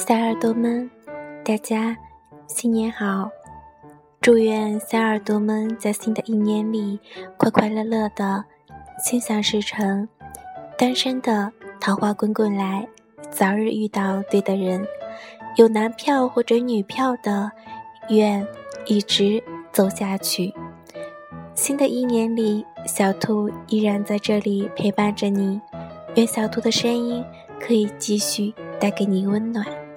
小耳朵们大家新年好。祝愿小耳朵们在新的一年里快快乐乐的心想事成单身的桃花滚滚来早日遇到对的人有男票或者女票的愿一直走下去。新的一年里小兔依然在这里陪伴着你愿小兔的声音可以继续带给你温暖。